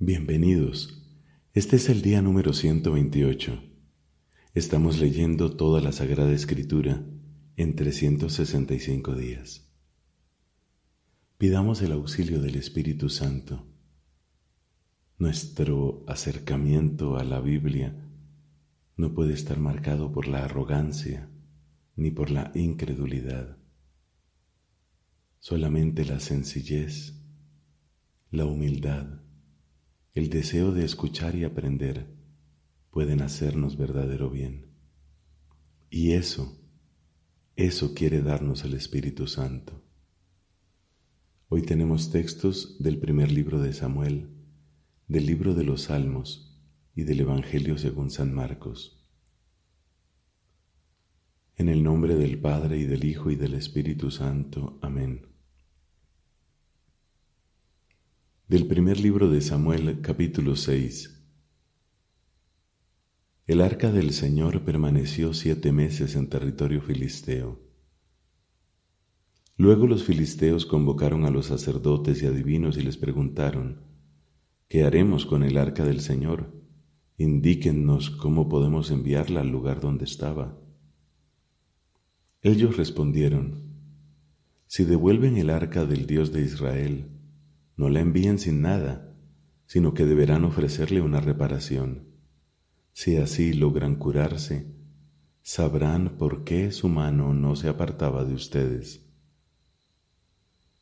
Bienvenidos. Este es el día número 128. Estamos leyendo toda la Sagrada Escritura en 365 días. Pidamos el auxilio del Espíritu Santo. Nuestro acercamiento a la Biblia no puede estar marcado por la arrogancia ni por la incredulidad. Solamente la sencillez, la humildad, el deseo de escuchar y aprender pueden hacernos verdadero bien. Y eso, eso quiere darnos el Espíritu Santo. Hoy tenemos textos del primer libro de Samuel, del libro de los Salmos y del Evangelio según San Marcos. En el nombre del Padre y del Hijo y del Espíritu Santo. Amén. Del primer libro de Samuel capítulo 6 El arca del Señor permaneció siete meses en territorio filisteo. Luego los filisteos convocaron a los sacerdotes y adivinos y les preguntaron, ¿qué haremos con el arca del Señor? Indíquennos cómo podemos enviarla al lugar donde estaba. Ellos respondieron, si devuelven el arca del Dios de Israel, no la envíen sin nada, sino que deberán ofrecerle una reparación. Si así logran curarse, sabrán por qué su mano no se apartaba de ustedes.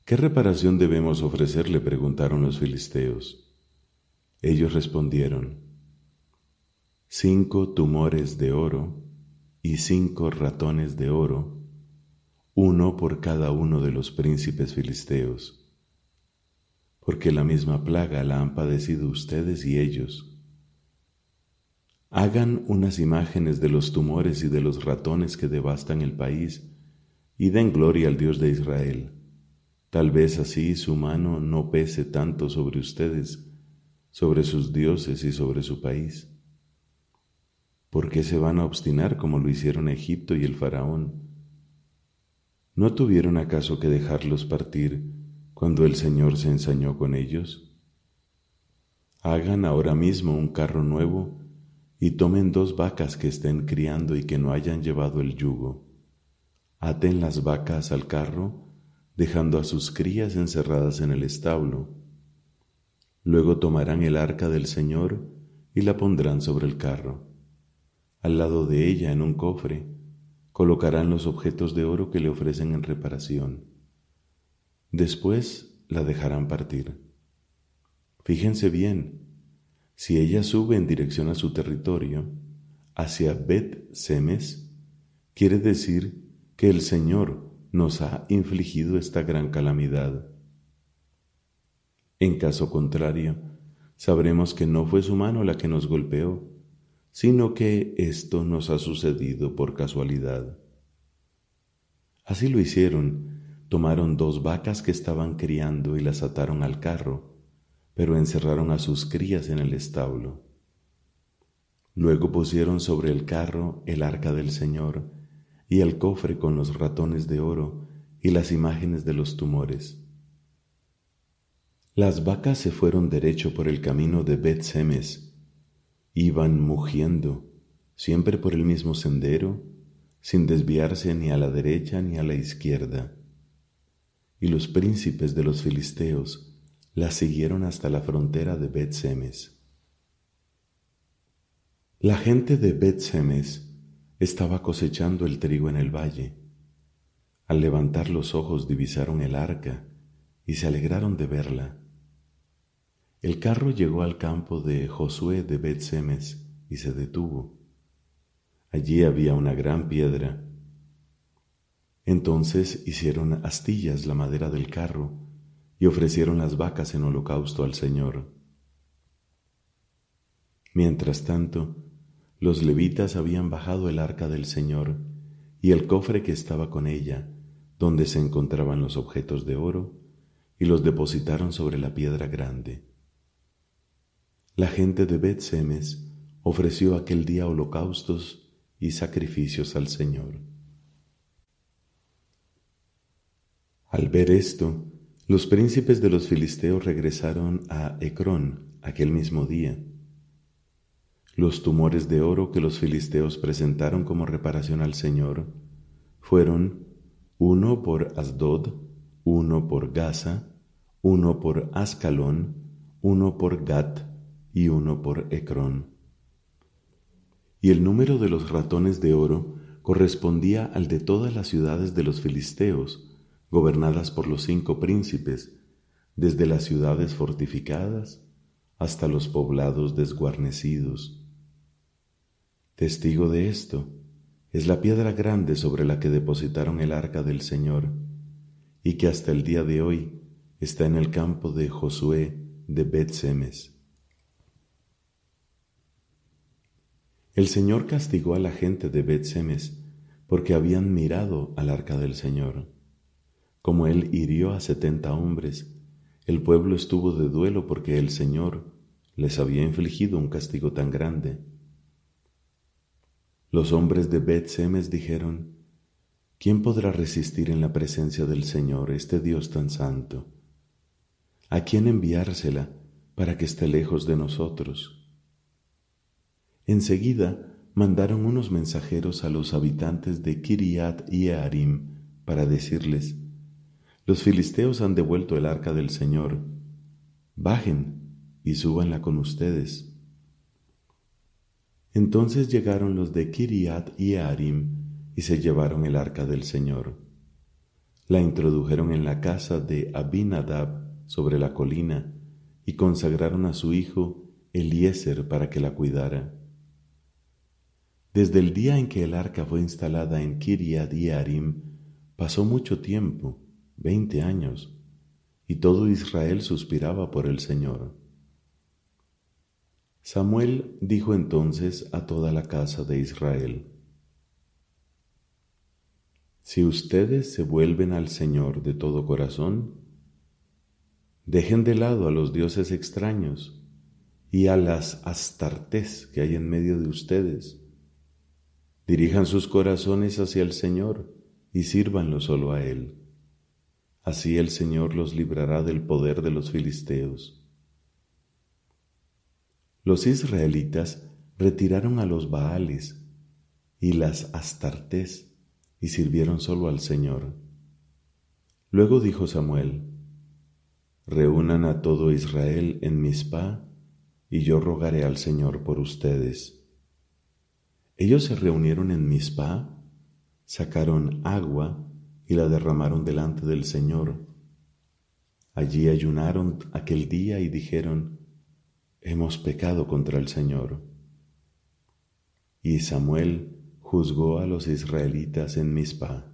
¿Qué reparación debemos ofrecerle? preguntaron los filisteos. Ellos respondieron, cinco tumores de oro y cinco ratones de oro, uno por cada uno de los príncipes filisteos porque la misma plaga la han padecido ustedes y ellos. Hagan unas imágenes de los tumores y de los ratones que devastan el país y den gloria al Dios de Israel. Tal vez así su mano no pese tanto sobre ustedes, sobre sus dioses y sobre su país. ¿Por qué se van a obstinar como lo hicieron Egipto y el faraón? ¿No tuvieron acaso que dejarlos partir cuando el Señor se ensañó con ellos? Hagan ahora mismo un carro nuevo y tomen dos vacas que estén criando y que no hayan llevado el yugo. Aten las vacas al carro, dejando a sus crías encerradas en el establo. Luego tomarán el arca del Señor y la pondrán sobre el carro. Al lado de ella, en un cofre, colocarán los objetos de oro que le ofrecen en reparación Después la dejarán partir. Fíjense bien, si ella sube en dirección a su territorio, hacia Bet Semes, quiere decir que el Señor nos ha infligido esta gran calamidad. En caso contrario, sabremos que no fue su mano la que nos golpeó, sino que esto nos ha sucedido por casualidad. Así lo hicieron tomaron dos vacas que estaban criando y las ataron al carro, pero encerraron a sus crías en el establo. Luego pusieron sobre el carro el arca del Señor y el cofre con los ratones de oro y las imágenes de los tumores. Las vacas se fueron derecho por el camino de Bet Semes. Iban mugiendo, siempre por el mismo sendero, sin desviarse ni a la derecha ni a la izquierda y los príncipes de los filisteos la siguieron hasta la frontera de Bet-Semes. La gente de Bet-Semes estaba cosechando el trigo en el valle. Al levantar los ojos divisaron el arca y se alegraron de verla. El carro llegó al campo de Josué de Bet-Semes y se detuvo. Allí había una gran piedra entonces hicieron astillas la madera del carro y ofrecieron las vacas en holocausto al Señor. Mientras tanto, los levitas habían bajado el arca del Señor y el cofre que estaba con ella, donde se encontraban los objetos de oro, y los depositaron sobre la piedra grande. La gente de Bet-Semes ofreció aquel día holocaustos y sacrificios al Señor. Al ver esto, los príncipes de los filisteos regresaron a Ecrón, aquel mismo día. Los tumores de oro que los filisteos presentaron como reparación al Señor fueron uno por Asdod, uno por Gaza, uno por Ascalón, uno por Gat y uno por Ecrón. Y el número de los ratones de oro correspondía al de todas las ciudades de los filisteos, gobernadas por los cinco príncipes, desde las ciudades fortificadas hasta los poblados desguarnecidos. Testigo de esto es la piedra grande sobre la que depositaron el arca del Señor, y que hasta el día de hoy está en el campo de Josué de Bet-Semes. El Señor castigó a la gente de Bet-Semes porque habían mirado al arca del Señor. Como él hirió a setenta hombres, el pueblo estuvo de duelo porque el Señor les había infligido un castigo tan grande. Los hombres de Bet-Semes dijeron, ¿Quién podrá resistir en la presencia del Señor, este Dios tan santo? ¿A quién enviársela para que esté lejos de nosotros? Enseguida mandaron unos mensajeros a los habitantes de Kiriat y Earim para decirles, los filisteos han devuelto el arca del Señor, bajen y súbanla con ustedes. Entonces llegaron los de Kiriat y Earim y se llevaron el arca del Señor. La introdujeron en la casa de Abinadab, sobre la colina y consagraron a su hijo Eliezer para que la cuidara. Desde el día en que el arca fue instalada en Kiriat Yearim, pasó mucho tiempo, veinte años, y todo Israel suspiraba por el Señor. Samuel dijo entonces a toda la casa de Israel, Si ustedes se vuelven al Señor de todo corazón, Dejen de lado a los dioses extraños y a las astartes que hay en medio de ustedes. Dirijan sus corazones hacia el Señor y sírvanlo solo a Él. Así el Señor los librará del poder de los filisteos. Los israelitas retiraron a los Baales y las Astartes y sirvieron solo al Señor. Luego dijo Samuel, Reúnan a todo Israel en Mizpah, y yo rogaré al Señor por ustedes. Ellos se reunieron en Mizpah, sacaron agua y la derramaron delante del Señor. Allí ayunaron aquel día y dijeron, hemos pecado contra el Señor. Y Samuel juzgó a los israelitas en Mizpah.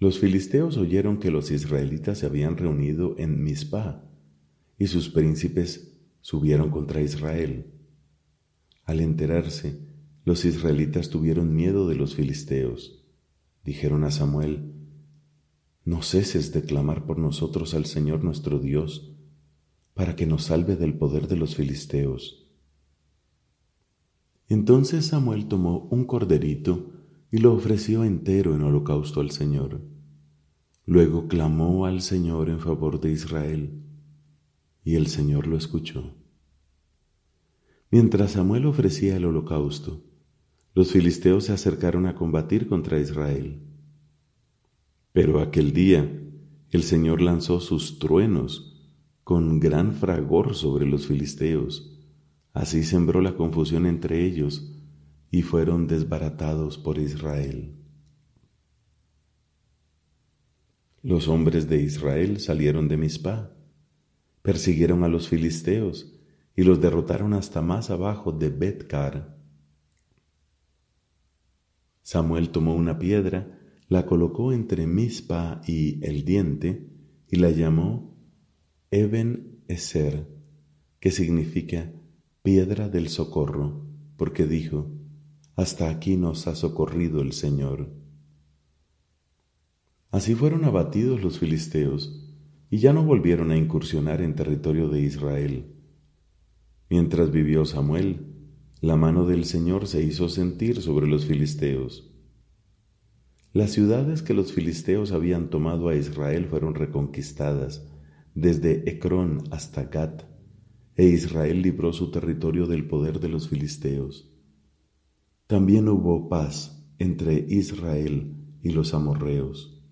Los filisteos oyeron que los israelitas se habían reunido en Mizpah, y sus príncipes subieron contra Israel. Al enterarse, los israelitas tuvieron miedo de los filisteos. Dijeron a Samuel, No ceses de clamar por nosotros al Señor nuestro Dios, para que nos salve del poder de los filisteos. Entonces Samuel tomó un corderito y lo ofreció entero en holocausto al Señor. Luego clamó al Señor en favor de Israel, y el Señor lo escuchó. Mientras Samuel ofrecía el holocausto, los filisteos se acercaron a combatir contra Israel. Pero aquel día el Señor lanzó sus truenos con gran fragor sobre los filisteos. Así sembró la confusión entre ellos y fueron desbaratados por Israel. Los hombres de Israel salieron de Mizpah, persiguieron a los filisteos y los derrotaron hasta más abajo de Betcar. Samuel tomó una piedra, la colocó entre Mizpah y el diente y la llamó Eben Eser, que significa piedra del socorro, porque dijo, hasta aquí nos ha socorrido el Señor. Así fueron abatidos los filisteos, y ya no volvieron a incursionar en territorio de Israel. Mientras vivió Samuel, la mano del Señor se hizo sentir sobre los filisteos. Las ciudades que los filisteos habían tomado a Israel fueron reconquistadas, desde Ecrón hasta Gat, e Israel libró su territorio del poder de los filisteos. También hubo paz entre Israel y los amorreos.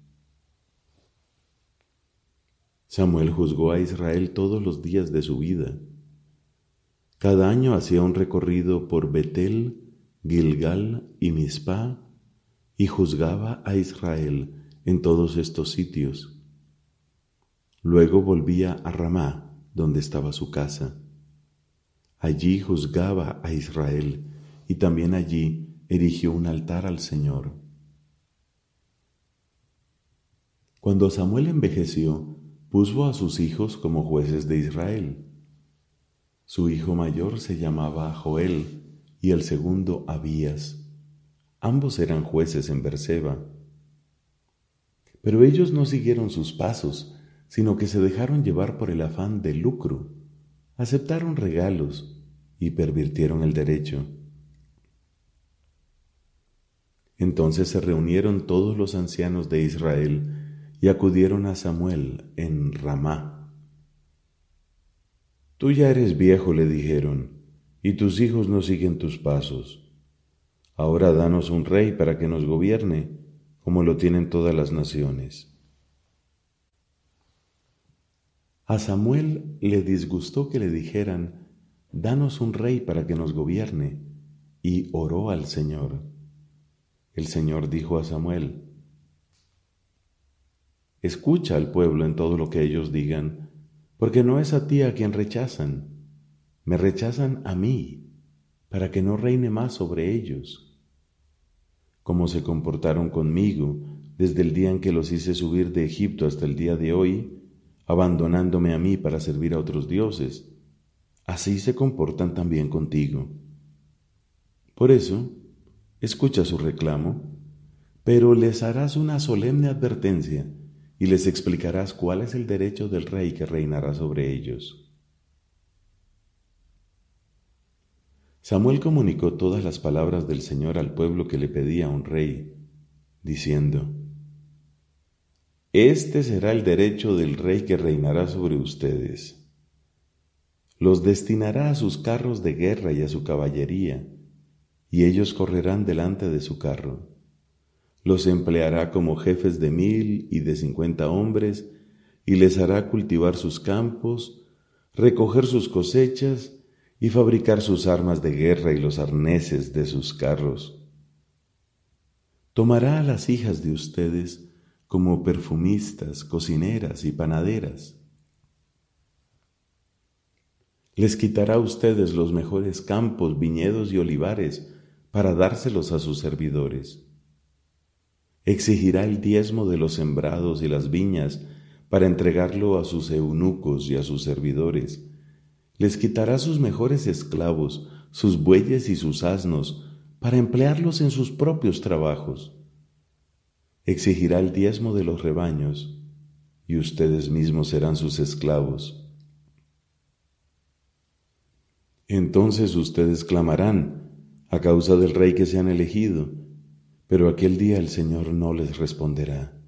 Samuel juzgó a Israel todos los días de su vida. Cada año hacía un recorrido por Betel, Gilgal y Mizpah y juzgaba a Israel en todos estos sitios. Luego volvía a Ramá, donde estaba su casa. Allí juzgaba a Israel y también allí erigió un altar al Señor. Cuando Samuel envejeció, puso a sus hijos como jueces de Israel. Su hijo mayor se llamaba Joel y el segundo Abías. Ambos eran jueces en Berseba. Pero ellos no siguieron sus pasos, sino que se dejaron llevar por el afán de lucro, aceptaron regalos y pervirtieron el derecho. Entonces se reunieron todos los ancianos de Israel y acudieron a Samuel en Ramá. Tú ya eres viejo, le dijeron, y tus hijos no siguen tus pasos. Ahora danos un rey para que nos gobierne, como lo tienen todas las naciones. A Samuel le disgustó que le dijeran, Danos un rey para que nos gobierne, y oró al Señor. El Señor dijo a Samuel, Escucha al pueblo en todo lo que ellos digan, porque no es a ti a quien rechazan, me rechazan a mí, para que no reine más sobre ellos cómo se comportaron conmigo desde el día en que los hice subir de Egipto hasta el día de hoy, abandonándome a mí para servir a otros dioses. Así se comportan también contigo. Por eso, escucha su reclamo, pero les harás una solemne advertencia y les explicarás cuál es el derecho del rey que reinará sobre ellos. Samuel comunicó todas las palabras del Señor al pueblo que le pedía un rey, diciendo, Este será el derecho del rey que reinará sobre ustedes. Los destinará a sus carros de guerra y a su caballería, y ellos correrán delante de su carro. Los empleará como jefes de mil y de cincuenta hombres, y les hará cultivar sus campos, recoger sus cosechas, y fabricar sus armas de guerra y los arneses de sus carros. Tomará a las hijas de ustedes como perfumistas, cocineras y panaderas. Les quitará a ustedes los mejores campos, viñedos y olivares para dárselos a sus servidores. Exigirá el diezmo de los sembrados y las viñas para entregarlo a sus eunucos y a sus servidores les quitará sus mejores esclavos, sus bueyes y sus asnos, para emplearlos en sus propios trabajos. Exigirá el diezmo de los rebaños, y ustedes mismos serán sus esclavos. Entonces ustedes clamarán a causa del rey que se han elegido, pero aquel día el Señor no les responderá.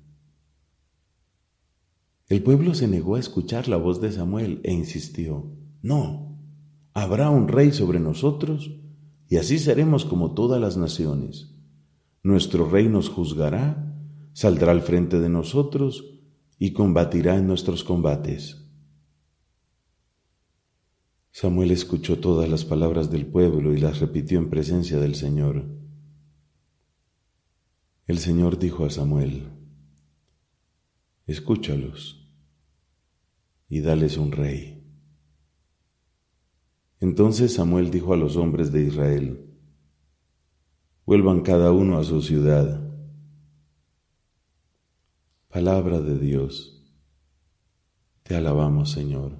El pueblo se negó a escuchar la voz de Samuel e insistió. No, habrá un rey sobre nosotros y así seremos como todas las naciones. Nuestro rey nos juzgará, saldrá al frente de nosotros y combatirá en nuestros combates. Samuel escuchó todas las palabras del pueblo y las repitió en presencia del Señor. El Señor dijo a Samuel, escúchalos y dales un rey. Entonces Samuel dijo a los hombres de Israel, vuelvan cada uno a su ciudad. Palabra de Dios, te alabamos Señor.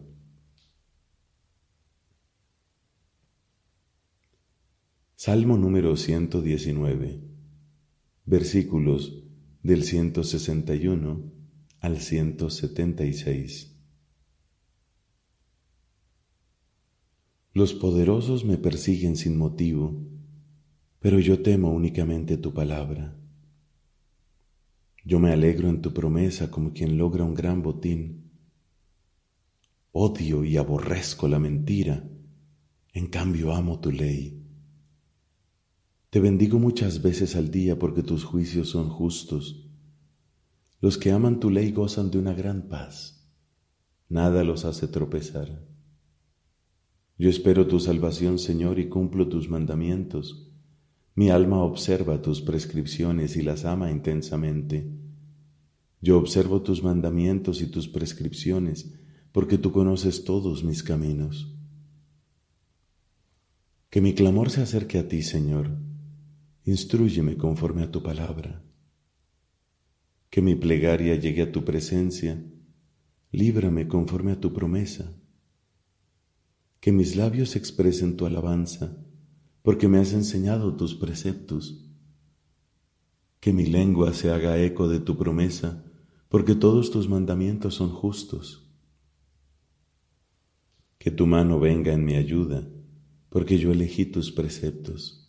Salmo número 119, versículos del 161 al 176. Los poderosos me persiguen sin motivo, pero yo temo únicamente tu palabra. Yo me alegro en tu promesa como quien logra un gran botín. Odio y aborrezco la mentira, en cambio amo tu ley. Te bendigo muchas veces al día porque tus juicios son justos. Los que aman tu ley gozan de una gran paz. Nada los hace tropezar. Yo espero tu salvación, Señor, y cumplo tus mandamientos. Mi alma observa tus prescripciones y las ama intensamente. Yo observo tus mandamientos y tus prescripciones, porque tú conoces todos mis caminos. Que mi clamor se acerque a ti, Señor. Instrúyeme conforme a tu palabra. Que mi plegaria llegue a tu presencia. Líbrame conforme a tu promesa. Que mis labios expresen tu alabanza, porque me has enseñado tus preceptos. Que mi lengua se haga eco de tu promesa, porque todos tus mandamientos son justos. Que tu mano venga en mi ayuda, porque yo elegí tus preceptos.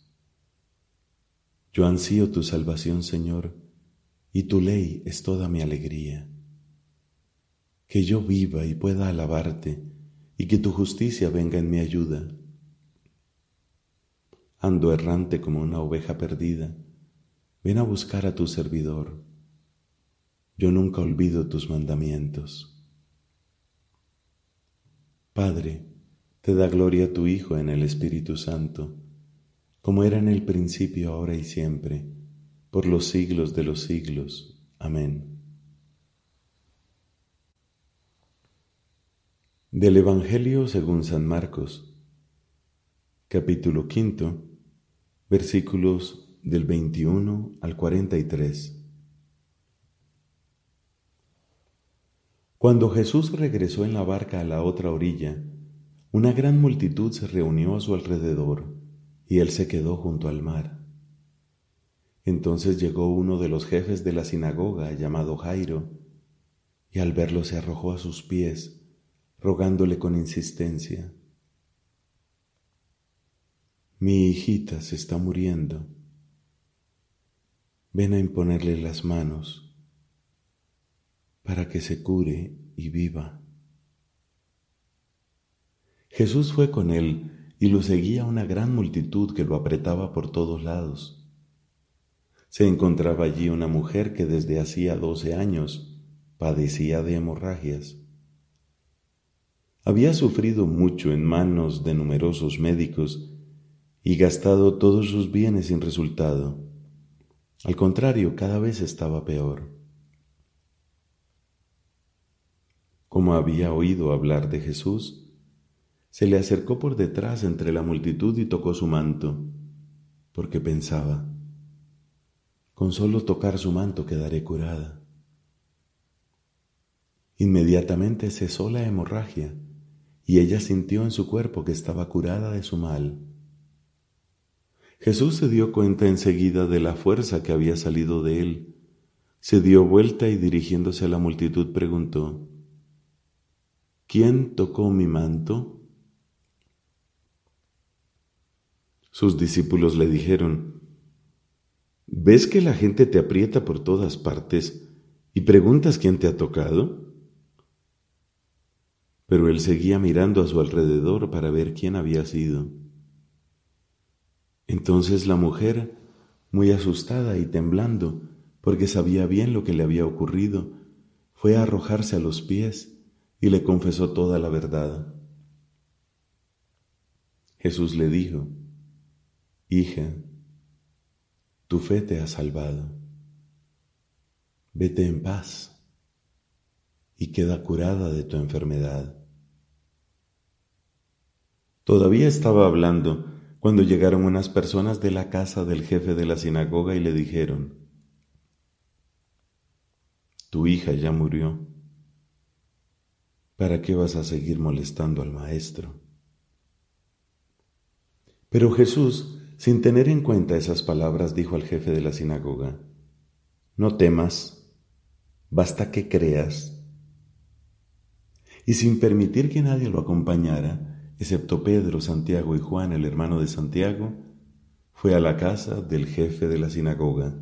Yo ansío tu salvación, Señor, y tu ley es toda mi alegría. Que yo viva y pueda alabarte, y que tu justicia venga en mi ayuda. Ando errante como una oveja perdida, ven a buscar a tu servidor yo nunca olvido tus mandamientos. Padre, te da gloria a tu Hijo en el Espíritu Santo, como era en el principio, ahora y siempre, por los siglos de los siglos. Amén. Del Evangelio según San Marcos, capítulo quinto, versículos del 21 al 43. Cuando Jesús regresó en la barca a la otra orilla, una gran multitud se reunió a su alrededor y él se quedó junto al mar. Entonces llegó uno de los jefes de la sinagoga llamado Jairo, y al verlo se arrojó a sus pies, rogándole con insistencia, Mi hijita se está muriendo, ven a imponerle las manos para que se cure y viva. Jesús fue con él y lo seguía una gran multitud que lo apretaba por todos lados. Se encontraba allí una mujer que desde hacía doce años padecía de hemorragias. Había sufrido mucho en manos de numerosos médicos y gastado todos sus bienes sin resultado. Al contrario, cada vez estaba peor. como había oído hablar de Jesús, se le acercó por detrás entre la multitud y tocó su manto, porque pensaba, con solo tocar su manto quedaré curada. Inmediatamente cesó la hemorragia y ella sintió en su cuerpo que estaba curada de su mal. Jesús se dio cuenta enseguida de la fuerza que había salido de él, se dio vuelta y dirigiéndose a la multitud preguntó, ¿quién tocó mi manto? Sus discípulos le dijeron, ¿ves que la gente te aprieta por todas partes y preguntas quién te ha tocado? Pero él seguía mirando a su alrededor para ver quién había sido. Entonces la mujer, muy asustada y temblando, porque sabía bien lo que le había ocurrido, fue a arrojarse a los pies y le confesó toda la verdad. Jesús le dijo, Hija, tu fe te ha salvado. Vete en paz y queda curada de tu enfermedad. Todavía estaba hablando cuando llegaron unas personas de la casa del jefe de la sinagoga y le dijeron, Tu hija ya murió ¿para qué vas a seguir molestando al maestro? Pero Jesús, sin tener en cuenta esas palabras, dijo al jefe de la sinagoga, No temas, basta que creas. Y sin permitir que nadie lo acompañara, excepto Pedro, Santiago y Juan, el hermano de Santiago, fue a la casa del jefe de la sinagoga.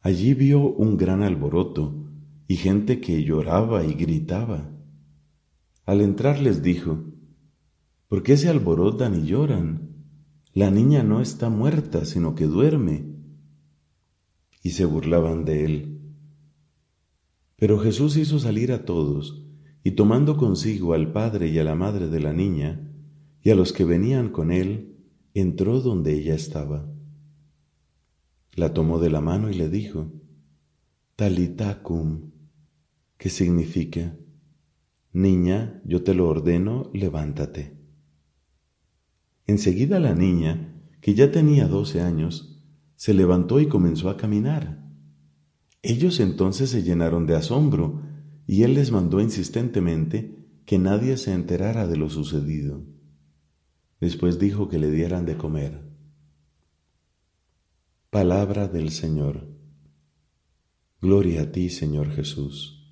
Allí vio un gran alboroto y gente que lloraba y gritaba. Al entrar les dijo, ¿por qué se alborotan y lloran? La niña no está muerta, sino que duerme. Y se burlaban de él. Pero Jesús hizo salir a todos, y tomando consigo al padre y a la madre de la niña, y a los que venían con él, entró donde ella estaba. La tomó de la mano y le dijo, Talitacum, que significa, Niña, yo te lo ordeno, levántate. Enseguida la niña, que ya tenía doce años, se levantó y comenzó a caminar. Ellos entonces se llenaron de asombro y él les mandó insistentemente que nadie se enterara de lo sucedido. Después dijo que le dieran de comer. Palabra del Señor. Gloria a ti, Señor Jesús.